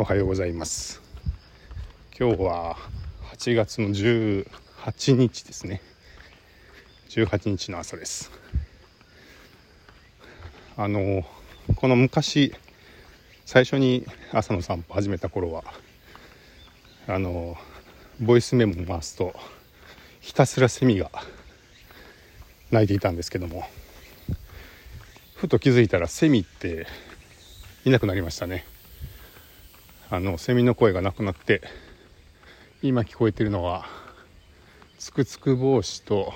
おはようございます。今日は8月の18日ですね。18日の朝です。あのこの昔最初に朝の散歩始めた頃はあのボイスメモを回すとひたすらセミが鳴いていたんですけどもふと気づいたらセミっていなくなりましたね。あのセミの声がなくなって今聞こえてるのはつくつく帽子と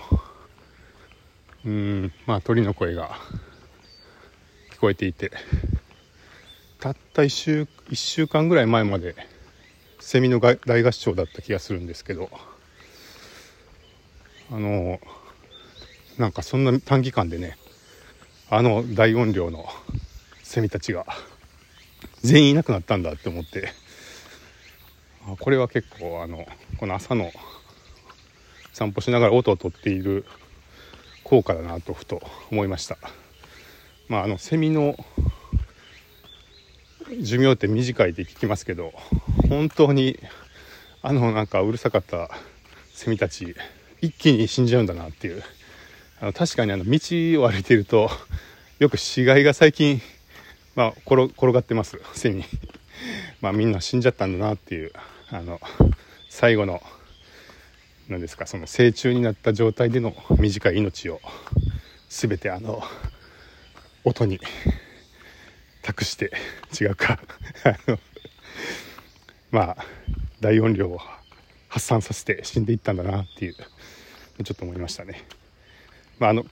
うーんまあ鳥の声が聞こえていてたった1週 ,1 週間ぐらい前までセミの大合唱だった気がするんですけどあのなんかそんな短期間でねあの大音量のセミたちが全員いなくなったんだって思って。これは結構あのこの朝の散歩しながら音をとっている効果だなとふと思いました。まああのセミの寿命って短いって聞きますけど本当にあのなんかうるさかったセミたち一気に死んじゃうんだなっていう。あの確かにあの道を歩いているとよく死骸が最近まあ、転がってます。背に。まあみんな死んじゃったんだなっていうあの最後の何ですかその成虫になった状態での短い命を全てあの音に託して違うか。あのまあ大音量を発散させて死んでいったんだなっていうちょっと思いましたね。まあ、あの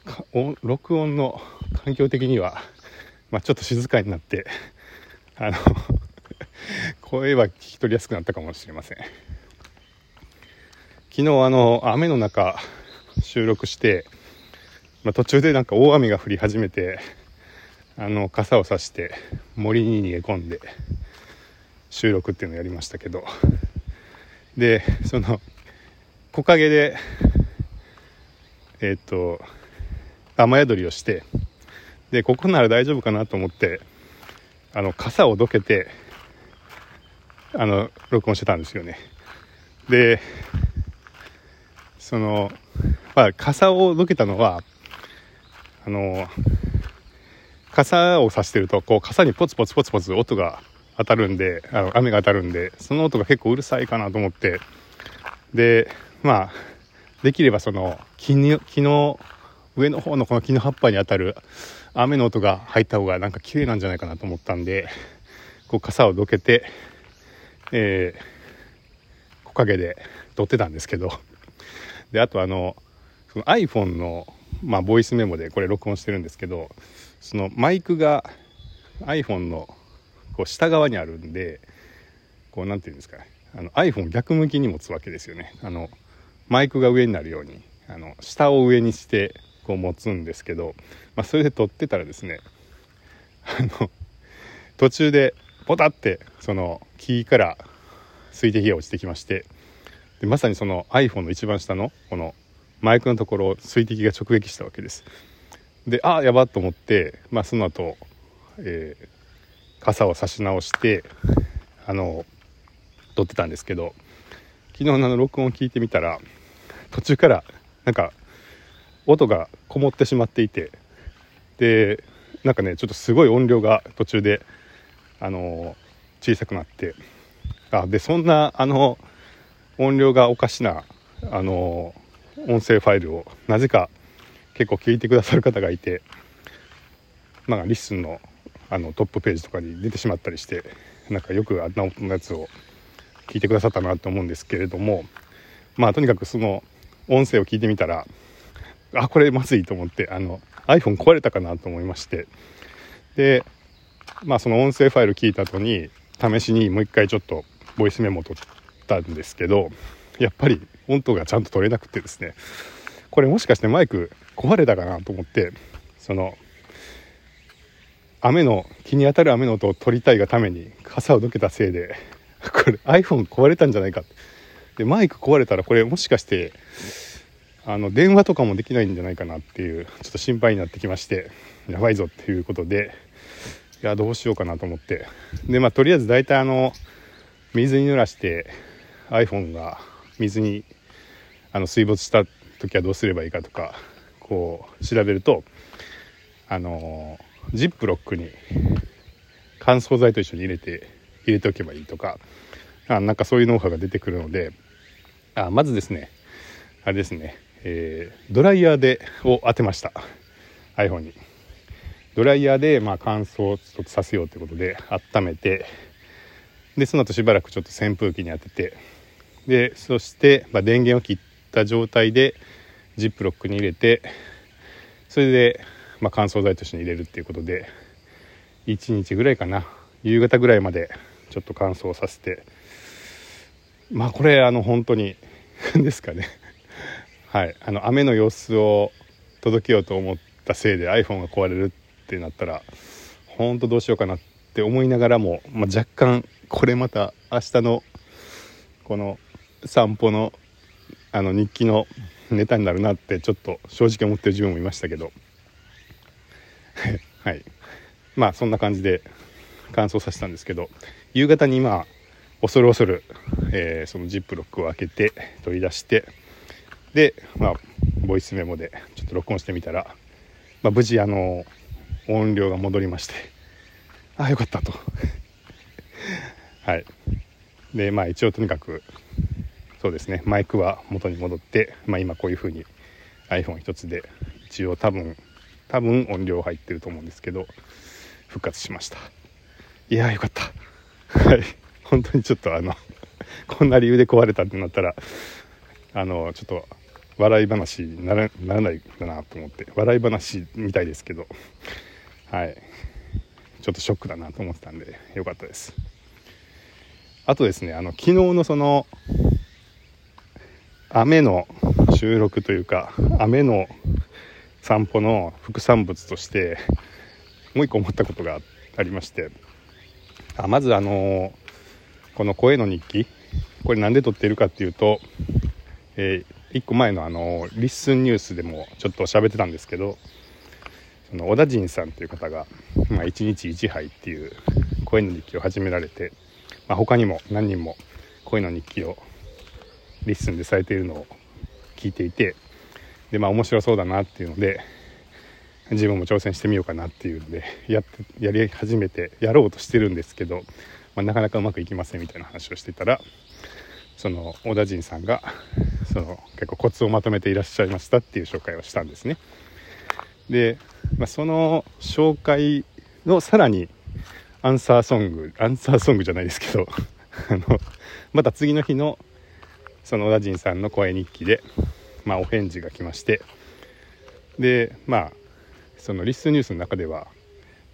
録音の環境的にはまあ、ちょっと静かになってあの 声は聞き取りやすくなったかもしれません。昨日あの雨の中収録して、まあ、途中でなんか大雨が降り始めてあの傘を差して森に逃げ込んで収録っていうのをやりましたけど。でその木陰でえっ、と雨宿りをしてでここなら大丈夫かなと思ってあの傘をどけてあの録音してたんですよね。でそのまあ傘をどけたのはあの傘を差してるとこう傘にポツポツポツポツ音が当たるんであの雨が当たるんでその音が結構うるさいかなと思って。でまあできればその木の木の上の方のこの木の葉っぱに当たる雨の音が入った方がなんか綺麗なんじゃないかなと思ったんでこう傘をどけて、えー、木陰で撮ってたんですけどであとあのその iPhone の、まあ、ボイスメモでこれ録音してるんですけどそのマイクが iPhone のこう下側にあるんでこう何て言うんですかあの iPhone 逆向きに持つわけですよね。あのマイクが上になるようにあの下を上にしてこう持つんですけど、まあ、それで撮ってたらですねあの途中でポタってその木から水滴が落ちてきましてでまさにその iPhone の一番下のこのマイクのところを水滴が直撃したわけです。でああやばっと思って、まあ、その後、えー、傘を差し直してあの撮ってたんですけど昨日の録音を聞いてみたら途中からなんか音がこもってしまっていてでなんかねちょっとすごい音量が途中であの小さくなってあでそんなあの音量がおかしなあの音声ファイルをなぜか結構聞いてくださる方がいてまあ LISTEN のあのトップページとかに出てしまったりしてなんかよくあんな音のやつを聞いてくださったなと思うんですけれどもまあとにかくその音声を聞いてみたらあこれまずいと思ってあの iPhone 壊れたかなと思いまして。でまあその音声ファイル聞いた後に試しにもう一回ちょっとボイスメモを取ったんですけどやっぱり音頭がちゃんと取れなくてですね。これもしかしてマイク壊れたかなと思ってその雨の日に当たる雨の音を取りたいがために傘をどけたせいでこれ iPhone 壊れたんじゃないか。でマイク壊れたらこれもしかしてあの電話とかもできないんじゃないかなっていうちょっと心配になってきましてやばいぞっていうことでいやどうしようかなと思って。でまあとりあえず大体あの水に濡らして iPhone が水にあの水没した時はどうすればいいかとかこう調べるとあのジップロックに乾燥剤と一緒に入れて入れておけばいいとかあなんかそういうノウハウが出てくるのであまずですねあれですね、えー、ドライヤーでを当てました。iPhone に。ドライヤーでまあ乾燥させようということで温めてでその後しばらくちょっと扇風機に当ててでそして、まあ、電源を切った状態でジップロックに入れてそれで、まあ、乾燥剤として入れるっていうことで1日ぐらいかな。夕方ぐらいまでちょっと乾燥させて。まあこれあの本当に ですかね。はい。あの雨の様子を届けようと思ったせいで iPhone が壊れるってなったら本当どうしようかなって思いながらも、まあ、若干これまた明日のこの散歩のあの日記のネタになるなってちょっと正直思ってる自分もいましたけど。はい。まあそんな感じで乾燥させたんですけど夕方にまあ恐る恐る、えー、そのジップロックを開けて取り出してでまあボイスメモでちょっと録音してみたら、まあ、無事あの音量が戻りましてああよかったと。はい。でまあ一応とにかくそうですねマイクは元に戻って、まあ、今こういう風に iPhone 一つで一応多分多分音量入ってると思うんですけど復活しました。いやーよかった。はい。本当にちょっとあのこんな理由で壊れたってなったらあのちょっと笑い話にならならないかなと思って笑い話みたいですけど。はい。ちょっとショックだなと思ってたんでよかったです。あとですねあの昨日のその雨の収録というか雨の散歩の副産物としてもう一個思ったことがありまして。あまずあのこの声の日記。これ何で撮っているかっていうと、えー、1個前のあのリッスンニュースでもちょっと喋ってたんですけどその小田陣さんという方が、まあ、1日1杯っていう声の日記を始められて、まあ、他にも何人も声の日記を LISTEN でされているのを聞いていてでまあ面白そうだなっていうので自分も挑戦してみようかなっていうのでやってやり始めてやろうとしてるんですけど、まあ、なかなかうまくいきませんみたいな話をしてたらその小田陣さんがその結構コツをまとめていらっしゃいましたっていう紹介をしたんですね。で、まあ、その紹介のさらにアンサーソングアンサーソングじゃないですけど あのまた次の日のその小田陣さんの声日記で、まあ、お返事が来ましてでまあそのリスニュースの中では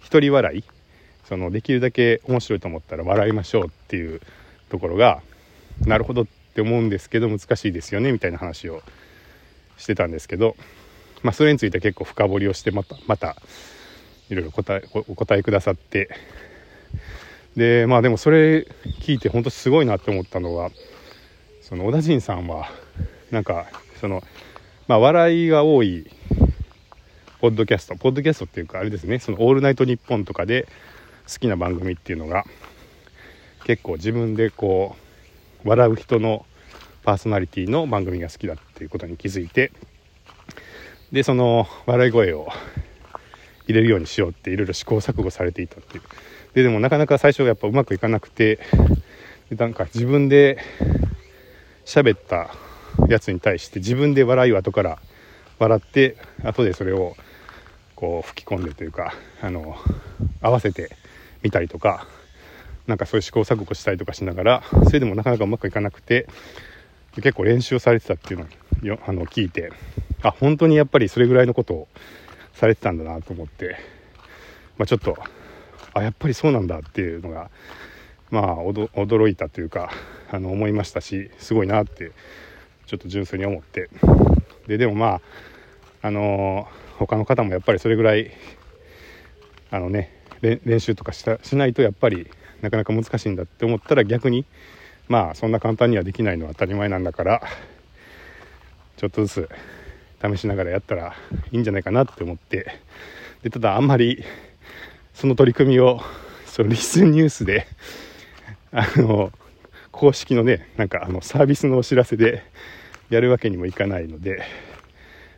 一人笑いそのできるだけ面白いと思ったら笑いましょうっていうところがなるほどって思うんですけど難しいですよねみたいな話をしてたんですけど、まあ、それについて結構深掘りをしてまたまたいろいろ答えお答えくださってでまあでもそれ聞いて本当すごいなって思ったのはその小田陣さんはなんかそのまあ笑いが多いポッドキャストポッドキャストっていうかあれですねその「オールナイトニッポン」とかで好きな番組っていうのが結構自分でこう笑う人のパーソナリティの番組が好きだっていうことに気づいてでその笑い声を入れるようにしようっていろいろ試行錯誤されていたっていう。ででもなかなか最初やっぱうまくいかなくてでなんか自分で喋ったやつに対して自分で笑いを後から笑って後でそれをこう吹き込んでというかあの合わせてみたりとかなんかそういう試行錯誤したりとかしながらそれでもなかなかうまくいかなくて結構練習されてたっていうのをあの聞いてあ本当にやっぱりそれぐらいのことをされてたんだなと思って、まあ、ちょっとあやっぱりそうなんだっていうのがまあ驚いたというかあの思いましたしすごいなってちょっと純粋に思って。ででもまああのー、他の方もやっぱりそれぐらいあのね練習とかしたしないとやっぱりなかなか難しいんだって思ったら逆にまあそんな簡単にはできないのは当たり前なんだからちょっとずつ試しながらやったらいいんじゃないかなって思ってでただあんまりその取り組みをそのリスニュースであの公式のねなんかあのサービスのお知らせでやるわけにもいかないので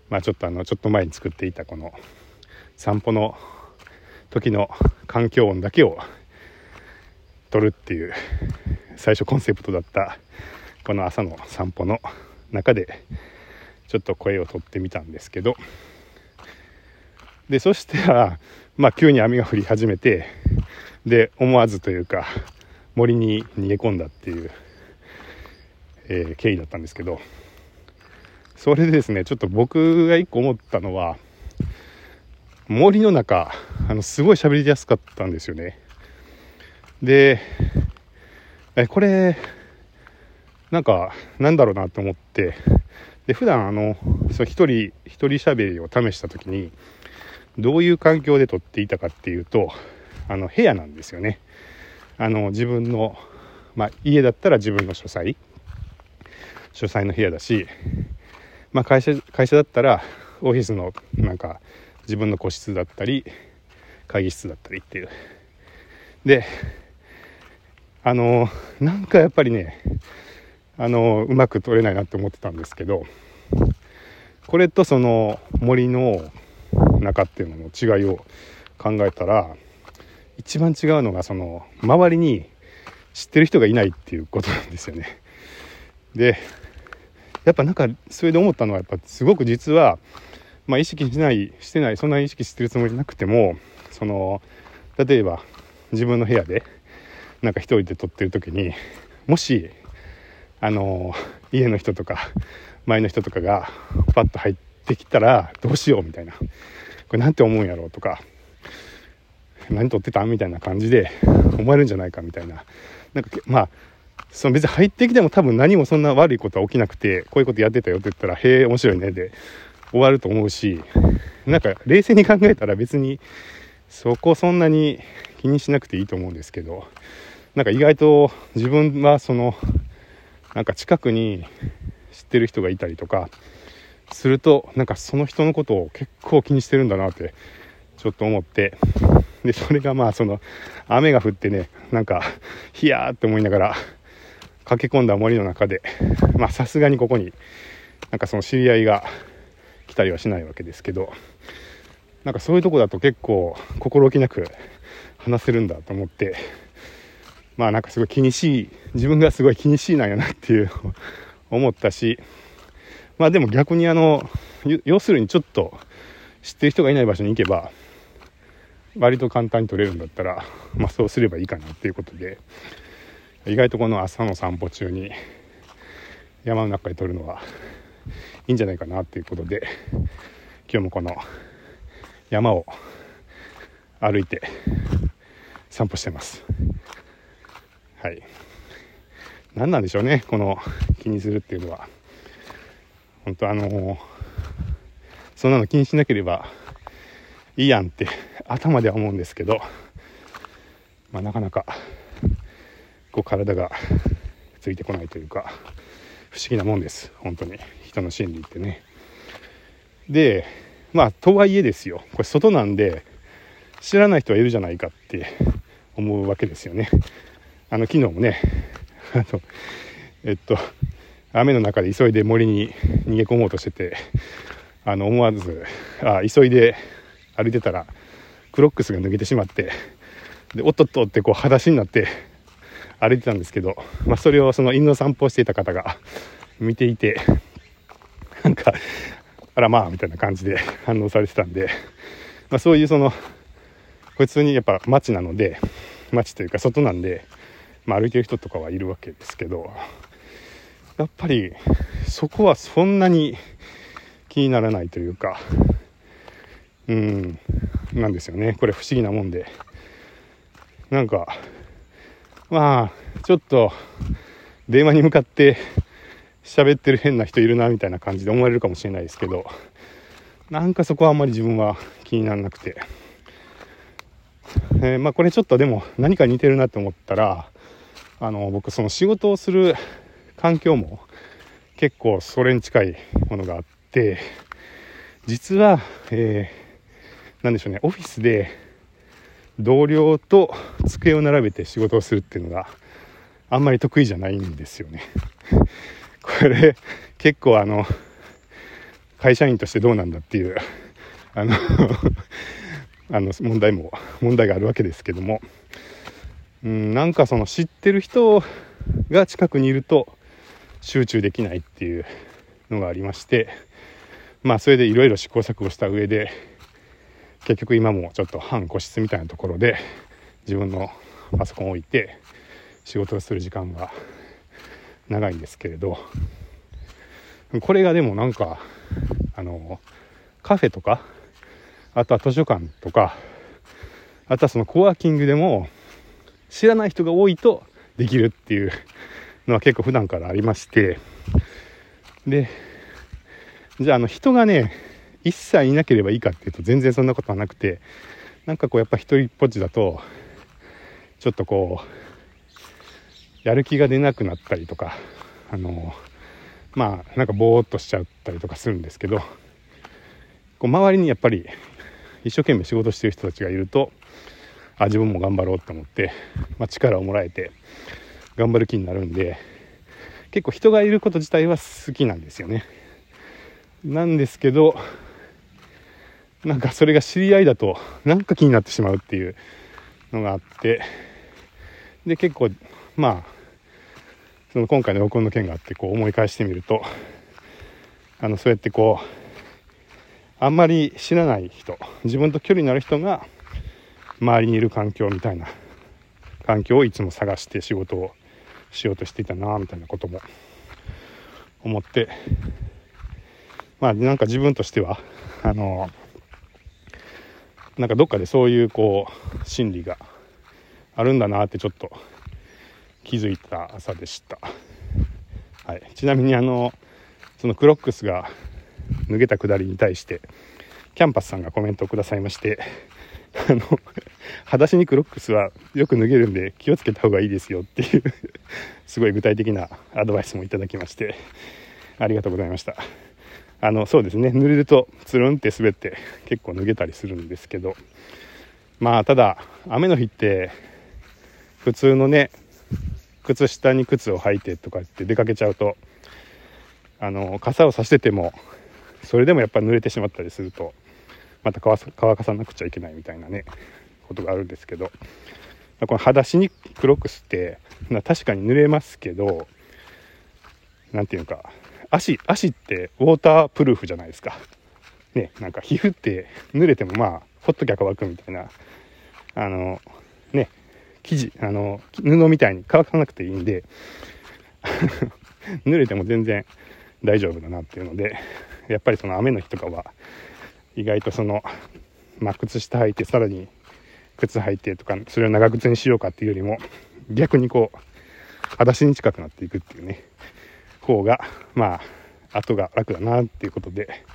まあちょっとあのちょっと前に作っていたこの散歩の時の環境音だけを撮るっていう最初コンセプトだったこの朝の散歩の中でちょっと声をとってみたんですけど。でそしたらまあ急に雨が降り始めてで思わずというか森に逃げ込んだっていう、えー、経緯だったんですけど。それでですねちょっと僕が一個思ったのは森の中あのすごい喋りやすかったんですよね。でえこれなんかなんだろうなと思ってで普段あのそ一人一人喋りを試した時にどういう環境で撮っていたかっていうとあの部屋なんですよね。あの自分の、まあ、家だったら自分の書斎。書斎の部屋だし、まあ、会社会社だったらオフィスのなんか自分の個室だったり会議室だったりっていう。であのなんかやっぱりねあのうまく撮れないなって思ってたんですけどこれとその森の中っていうのの違いを考えたら一番違うのがその周りに知ってる人がいないっていうことなんですよね。でやっぱなんかそれで思ったのはやっぱすごく実は、まあ、意識しないしてないそんなに意識してるつもりなくてもその例えば自分の部屋でなんか一人で撮ってる時にもしあの家の人とか前の人とかがパッと入ってきたらどうしようみたいな。これなんて思うんやろうとか何撮ってたみたいな感じで思えるんじゃないかみたいな。なんかまあその別に入ってきても多分何もそんな悪いことは起きなくてこういうことやってたよって言ったらへえ面白いねで終わると思うしなんか冷静に考えたら別にそこそんなに気にしなくていいと思うんですけどなんか意外と自分はそのなんか近くに知ってる人がいたりとかするとなんかその人のことを結構気にしてるんだなってちょっと思って。で、それがまあその雨が降ってね、なんか、ヒヤーって思いながら駆け込んだ森の中で、まあさすがにここになんかその知り合いが来たりはしないわけですけど、なんかそういうとこだと結構心置きなく話せるんだと思って、まあなんかすごい気にしい、自分がすごい気にしいなんやなっていう 思ったし、まあでも逆にあの、要するにちょっと知ってる人がいない場所に行けば、割と簡単に取れるんだったら、まあ、そうすればいいかなっていうことで意外とこの朝の散歩中に山の中で撮るのはいいんじゃないかなっていうことで今日もこの山を歩いて散歩してます。はい。何なんでしょうねこの気にするっていうのは。本当あのそんなの気にしなければいいやんって頭では思うんですけど、まあ、なかなかこう体がついてこないというか不思議なもんです。本当に。人の心理ってね。でまあとはいえですよ。これ外なんで知らない人はいるじゃないかって思うわけですよね。あの昨日もね あのえっと雨の中で急いで森に逃げ込もうとしててあの思わずあ急いで歩いてたらクロックスが抜けてしまってでおっとっとってこう裸足になって歩いてたんですけど、まあ、それをその犬の散歩をしていた方が見ていてなんかあらまあみたいな感じで反応されてたんで、まあ、そういうその普通にやっぱ街なので街というか外なんで、まあ、歩いてる人とかはいるわけですけどやっぱりそこはそんなに気にならないというかうんなんですよね。これ不思議なもんで。なんかまあちょっと電話に向かって喋ってる変な人いるなみたいな感じで思われるかもしれないですけどなんかそこはあんまり自分は気にならなくて、えー、まあこれちょっとでも何か似てるなって思ったらあの僕その仕事をする環境も結構それに近いものがあって実は、えなんでしょうね、オフィスで同僚と机を並べて仕事をするっていうのが、あんまり得意じゃないんですよね。これ結構あの会社員としてどうなんだっていうあの あの問題も問題があるわけですけどもうんなんかその知ってる人が近くにいると集中できないっていうのがありましてまあそれでいろいろ試行錯誤した上で結局今もちょっと半個室みたいなところで自分のパソコンを置いて仕事をする時間が長いんですけれどこれがでもなんかあのカフェとかあとは図書館とかあとはそのコワーキングでも知らない人が多いとできるっていうのは結構普段からありまして。でじゃああの人がね一切いなければいいかっていうと全然そんなことはなくてなんかこうやっぱ一人っぽっちだとちょっとこうやる気が出なくなったりとかあのまあなんかぼーっとしちゃったりとかするんですけどこう周りにやっぱり一生懸命仕事してる人たちがいるとあ自分も頑張ろうと思って、まあ、力をもらえて頑張る気になるんで結構人がいること自体は好きなんですよね。なんですけどなんかそれが知り合いだとなんか気になってしまうっていうのがあってで結構まあその今回の録音の件があってこう思い返してみるとあのそうやってこうあんまり知らない人自分と距離のある人が周りにいる環境みたいな環境をいつも探して仕事をしようとしていたなみたいなことも思って。まあなんか自分としてはあのなんかどっかでそういうこう心理があるんだなってちょっと気づいた朝でした、はい、ちなみにあのそのクロックスが脱げたくだりに対してキャンパスさんがコメントをくださいましてあの裸足にクロックスはよく脱げるんで気をつけた方がいいですよっていうすごい具体的なアドバイスもいただきましてありがとうございました。あのそうですね。濡れるとつるんって滑って結構脱げたりするんですけどまあただ雨の日って普通のね靴下に靴を履いてとかって出かけちゃうとあの傘をさしててもそれでもやっぱ濡れてしまったりするとまた乾かさなくちゃいけないみたいなねことがあるんですけどこの裸足にクロックスって確かに濡れますけど何て言うか足足ってウォータープルーフじゃないですか。ねなんか皮膚って濡れてもまあほっときゃ乾くみたいなあのね生地あの布みたいに乾かなくていいんで 濡れても全然大丈夫だなっていうのでやっぱりその雨の日とかは意外とその、まあ、靴下履いてさらに靴履いてとかそれを長靴にしようかっていうよりも逆にこう裸足に近くなっていくっていうね方がまあ後が楽だなっていうことで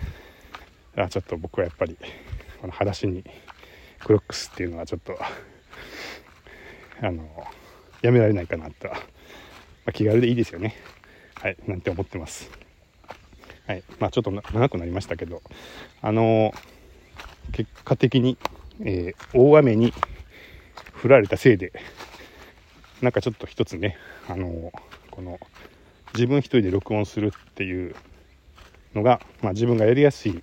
あちょっと僕はやっぱりこの裸足にクロックスっていうのはちょっとあのやめられないかなと、まあ、気軽でいいですよね。はいなんて思ってます。はい。まあちょっと長くなりましたけど。あの結果的に、えー、大雨に降られたせいでなんかちょっと一つねあのこの自分一人で録音するっていうのが、まあ、自分がやりやすい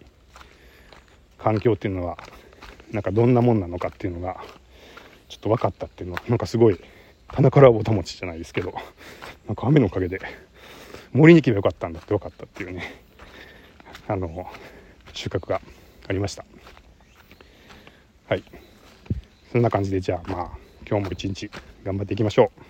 環境っていうのはなんかどんなもんなのかっていうのがちょっと分かったっていうのはなんかすごい棚からぼたもちじゃないですけどなんか雨のおかげで森に行けばよかったんだって分かったっていうね。あの収穫がありました。はい。そんな感じでじゃあまあ今日も一日頑張っていきましょう。